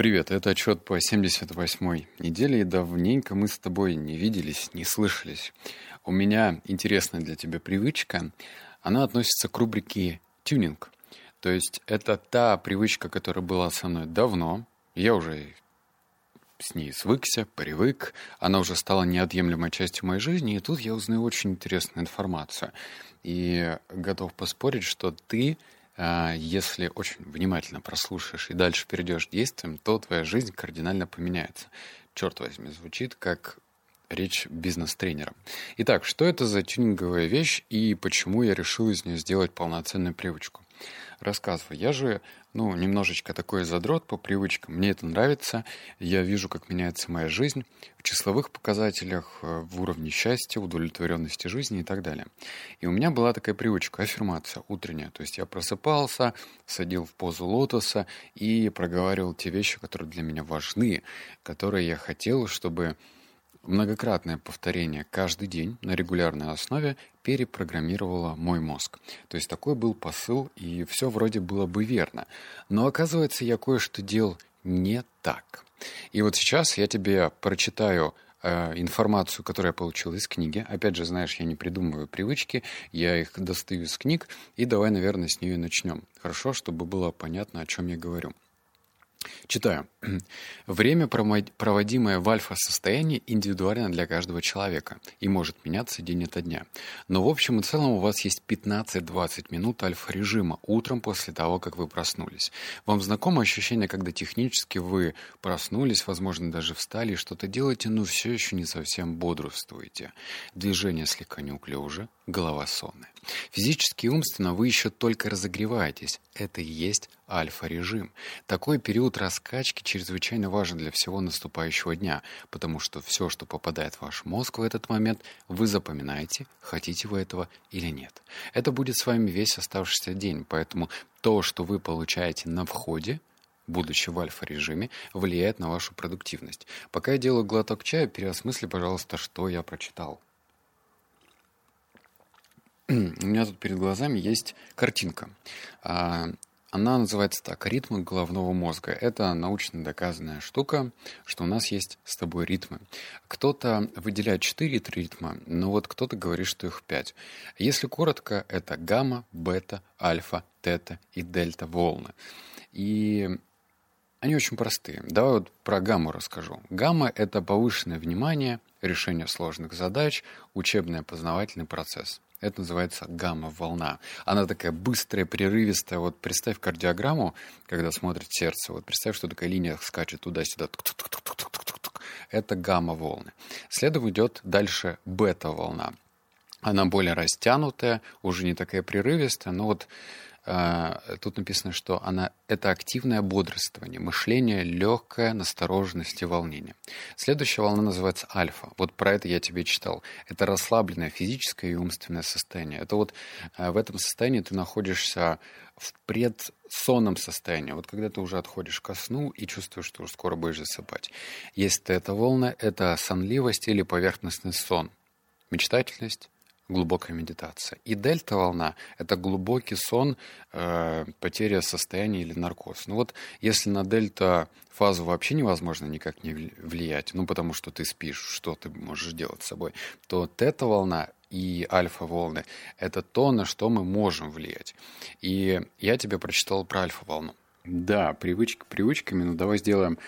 Привет, это отчет по 78-й неделе, и давненько мы с тобой не виделись, не слышались. У меня интересная для тебя привычка. Она относится к рубрике «Тюнинг». То есть это та привычка, которая была со мной давно. Я уже с ней свыкся, привык. Она уже стала неотъемлемой частью моей жизни, и тут я узнаю очень интересную информацию. И готов поспорить, что ты если очень внимательно прослушаешь и дальше перейдешь к действиям, то твоя жизнь кардинально поменяется. Черт возьми, звучит как речь бизнес-тренера. Итак, что это за тюнинговая вещь и почему я решил из нее сделать полноценную привычку? Рассказываю. Я же ну, немножечко такой задрот по привычкам. Мне это нравится. Я вижу, как меняется моя жизнь в числовых показателях, э, в уровне счастья, удовлетворенности жизни и так далее. И у меня была такая привычка, аффирмация утренняя. То есть я просыпался, садил в позу лотоса и проговаривал те вещи, которые для меня важны, которые я хотел, чтобы Многократное повторение каждый день на регулярной основе перепрограммировало мой мозг. То есть такой был посыл, и все вроде было бы верно. Но оказывается, я кое-что делал не так. И вот сейчас я тебе прочитаю э, информацию, которую я получил из книги. Опять же, знаешь, я не придумываю привычки, я их достаю из книг, и давай, наверное, с нее начнем. Хорошо, чтобы было понятно, о чем я говорю. Читаю. Время, проводимое в альфа-состоянии, индивидуально для каждого человека и может меняться день ото дня. Но в общем и целом у вас есть 15-20 минут альфа-режима утром после того, как вы проснулись. Вам знакомо ощущение, когда технически вы проснулись, возможно, даже встали и что-то делаете, но все еще не совсем бодрствуете. Движение слегка неуклюже, голова сонная. Физически и умственно вы еще только разогреваетесь. Это и есть альфа-режим. Такой период раскачки чрезвычайно важен для всего наступающего дня, потому что все, что попадает в ваш мозг в этот момент, вы запоминаете, хотите вы этого или нет. Это будет с вами весь оставшийся день, поэтому то, что вы получаете на входе, будучи в альфа-режиме, влияет на вашу продуктивность. Пока я делаю глоток чая, переосмысли, пожалуйста, что я прочитал. У меня тут перед глазами есть картинка. Она называется так «Ритмы головного мозга». Это научно доказанная штука, что у нас есть с тобой ритмы. Кто-то выделяет 4 ритма, но вот кто-то говорит, что их 5. Если коротко, это гамма, бета, альфа, тета и дельта волны. И они очень простые. Давай вот про гамму расскажу. Гамма — это повышенное внимание, решение сложных задач, учебно-познавательный процесс. Это называется гамма-волна. Она такая быстрая, прерывистая. Вот представь кардиограмму, когда смотрит сердце. Вот представь, что такая линия скачет туда-сюда. Это гамма-волны. Следом идет дальше бета-волна. Она более растянутая, уже не такая прерывистая, но вот тут написано, что она это активное бодрствование, мышление легкое, настороженность и волнение. Следующая волна называется альфа. Вот про это я тебе читал. Это расслабленное физическое и умственное состояние. Это вот а, в этом состоянии ты находишься в предсонном состоянии. Вот когда ты уже отходишь ко сну и чувствуешь, что уже скоро будешь засыпать. Если это волна, это сонливость или поверхностный сон. Мечтательность, глубокая медитация. И дельта-волна – это глубокий сон, э, потеря состояния или наркоз. Ну вот если на дельта-фазу вообще невозможно никак не влиять, ну потому что ты спишь, что ты можешь делать с собой, то тета-волна и альфа-волны – это то, на что мы можем влиять. И я тебе прочитал про альфа-волну. Да, привычки привычками, но давай сделаем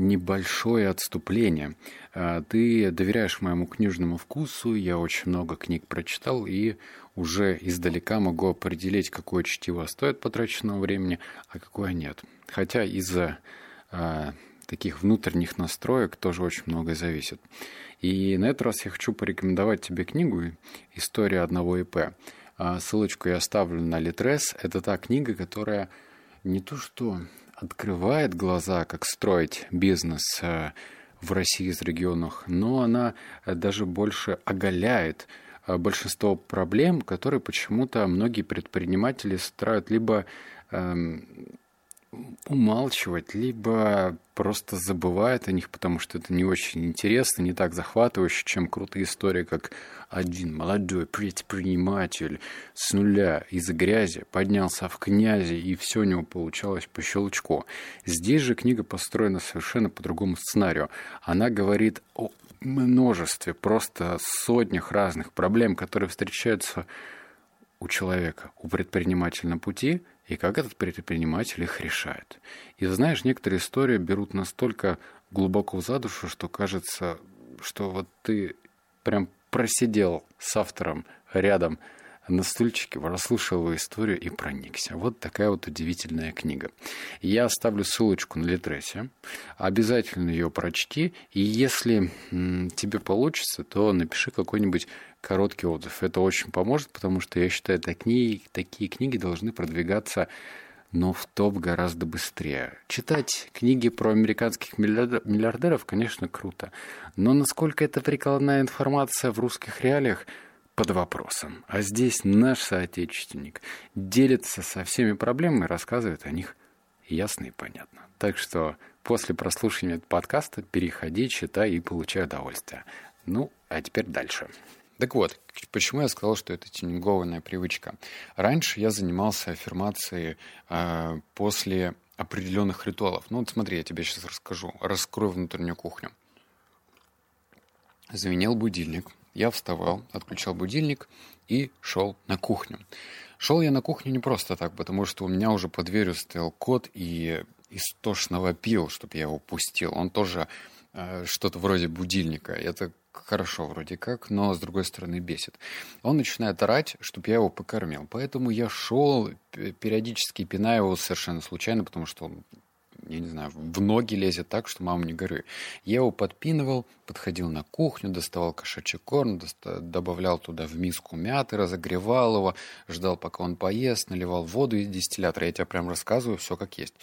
небольшое отступление. А, ты доверяешь моему книжному вкусу, я очень много книг прочитал и уже издалека могу определить, какое чтиво стоит потраченного времени, а какое нет. Хотя из-за а, таких внутренних настроек тоже очень многое зависит. И на этот раз я хочу порекомендовать тебе книгу «История одного ИП». А, ссылочку я оставлю на Литрес. Это та книга, которая не то что открывает глаза, как строить бизнес э, в России из регионах, но она э, даже больше оголяет э, большинство проблем, которые почему-то многие предприниматели старают либо эм, умалчивать, либо просто забывает о них, потому что это не очень интересно, не так захватывающе, чем крутые истории, как один молодой предприниматель с нуля из грязи поднялся в князи, и все у него получалось по щелчку. Здесь же книга построена совершенно по другому сценарию. Она говорит о множестве, просто сотнях разных проблем, которые встречаются у человека, у предпринимателя на пути, и как этот предприниматель их решает. И знаешь, некоторые истории берут настолько глубоко за душу, что кажется, что вот ты прям просидел с автором рядом на стульчике, расслушал его историю и проникся. Вот такая вот удивительная книга. Я оставлю ссылочку на Литресе. Обязательно ее прочти. И если тебе получится, то напиши какой-нибудь короткий отзыв. Это очень поможет, потому что я считаю, такие, такие книги должны продвигаться но в топ гораздо быстрее. Читать книги про американских миллиардеров, конечно, круто. Но насколько это прикладная информация в русских реалиях, под вопросом. А здесь наш соотечественник делится со всеми проблемами, рассказывает о них ясно и понятно. Так что после прослушивания подкаста переходи, читай и получай удовольствие. Ну, а теперь дальше. Так вот, почему я сказал, что это тюнингованная привычка? Раньше я занимался аффирмацией э, после определенных ритуалов. Ну вот смотри, я тебе сейчас расскажу. Раскрою внутреннюю кухню. Звенел будильник. Я вставал, отключал будильник и шел на кухню. Шел я на кухню не просто так, потому что у меня уже под дверью стоял кот и истошно вопил, чтобы я его пустил. Он тоже э, что-то вроде будильника. Это хорошо вроде как, но с другой стороны бесит. Он начинает орать, чтобы я его покормил. Поэтому я шел, периодически пиная его совершенно случайно, потому что он я не знаю, в ноги лезет так, что мама не горюй. Я его подпинывал, подходил на кухню, доставал кошачий корм, добавлял туда в миску мяты, разогревал его, ждал, пока он поест, наливал воду из дистиллятора. Я тебе прям рассказываю все как есть.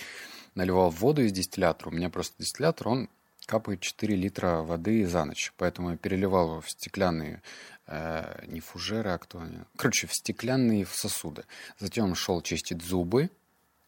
Наливал воду из дистиллятора. У меня просто дистиллятор, он капает 4 литра воды за ночь. Поэтому я переливал его в стеклянные э, не фужеры, а кто они? Короче, в стеклянные сосуды. Затем шел чистить зубы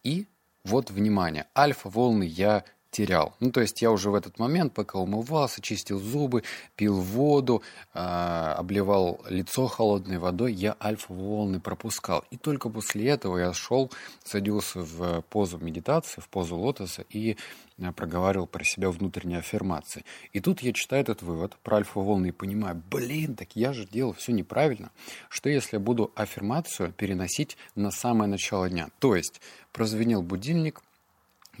и вот, внимание, альфа-волны я терял. Ну, то есть я уже в этот момент, пока умывался, чистил зубы, пил воду, э, обливал лицо холодной водой, я альфа-волны пропускал. И только после этого я шел, садился в позу медитации, в позу лотоса и э, проговаривал про себя внутренние аффирмации. И тут я читаю этот вывод про альфа-волны и понимаю, блин, так я же делал все неправильно. Что если я буду аффирмацию переносить на самое начало дня? То есть прозвенел будильник,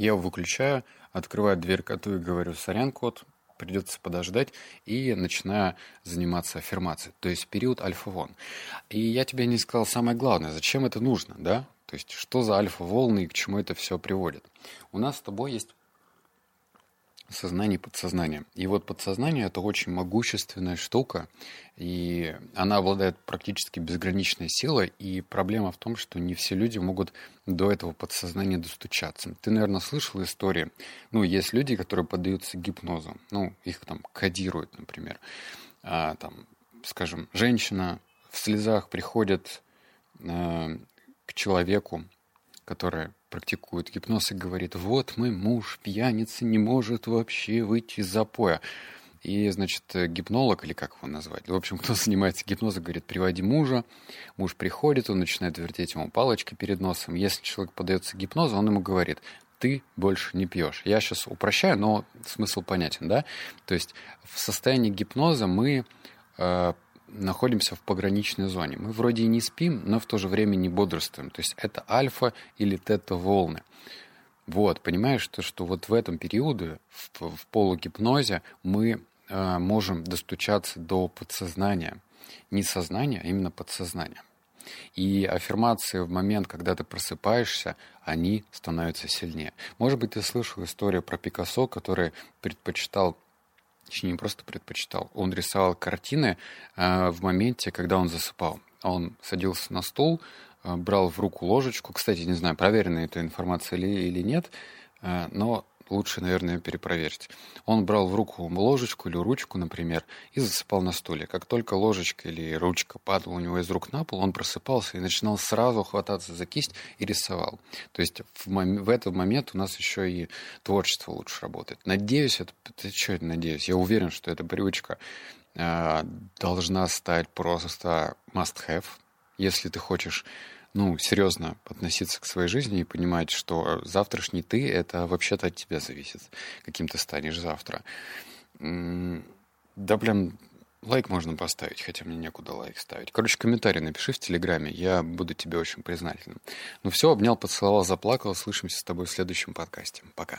я его выключаю, открываю дверь коту и говорю, сорян, кот, придется подождать, и начинаю заниматься аффирмацией, то есть период альфа-волн. И я тебе не сказал самое главное, зачем это нужно, да? То есть что за альфа-волны и к чему это все приводит. У нас с тобой есть сознание и подсознание. И вот подсознание – это очень могущественная штука, и она обладает практически безграничной силой, и проблема в том, что не все люди могут до этого подсознания достучаться. Ты, наверное, слышал истории, ну, есть люди, которые поддаются гипнозу, ну, их там кодируют, например. А, там, скажем, женщина в слезах приходит а, к человеку, который практикует гипноз и говорит, вот мой муж пьяница не может вообще выйти из запоя. И, значит, гипнолог, или как его назвать, в общем, кто занимается гипнозом, говорит, приводи мужа. Муж приходит, он начинает вертеть ему палочкой перед носом. Если человек подается гипнозу, он ему говорит, ты больше не пьешь. Я сейчас упрощаю, но смысл понятен, да? То есть в состоянии гипноза мы э, находимся в пограничной зоне. Мы вроде и не спим, но в то же время не бодрствуем. То есть это альфа или тета-волны. Вот, понимаешь, что, что вот в этом периоде, в, в полугипнозе, мы э, можем достучаться до подсознания. Не сознания, а именно подсознания. И аффирмации в момент, когда ты просыпаешься, они становятся сильнее. Может быть, ты слышал историю про Пикассо, который предпочитал точнее, не просто предпочитал, он рисовал картины э, в моменте, когда он засыпал. Он садился на стул, э, брал в руку ложечку. Кстати, не знаю, проверена эта информация или, или нет, э, но лучше, наверное, перепроверить. Он брал в руку ложечку или ручку, например, и засыпал на стуле. Как только ложечка или ручка падала у него из рук на пол, он просыпался и начинал сразу хвататься за кисть и рисовал. То есть в, мом- в этот момент у нас еще и творчество лучше работает. Надеюсь, это, это что это надеюсь? Я уверен, что эта привычка э, должна стать просто must-have, если ты хочешь ну, серьезно относиться к своей жизни и понимать, что завтрашний ты — это вообще-то от тебя зависит, каким ты станешь завтра. Да, прям лайк можно поставить, хотя мне некуда лайк ставить. Короче, комментарий напиши в Телеграме, я буду тебе очень признателен. Ну все, обнял, поцеловал, заплакал. Слышимся с тобой в следующем подкасте. Пока.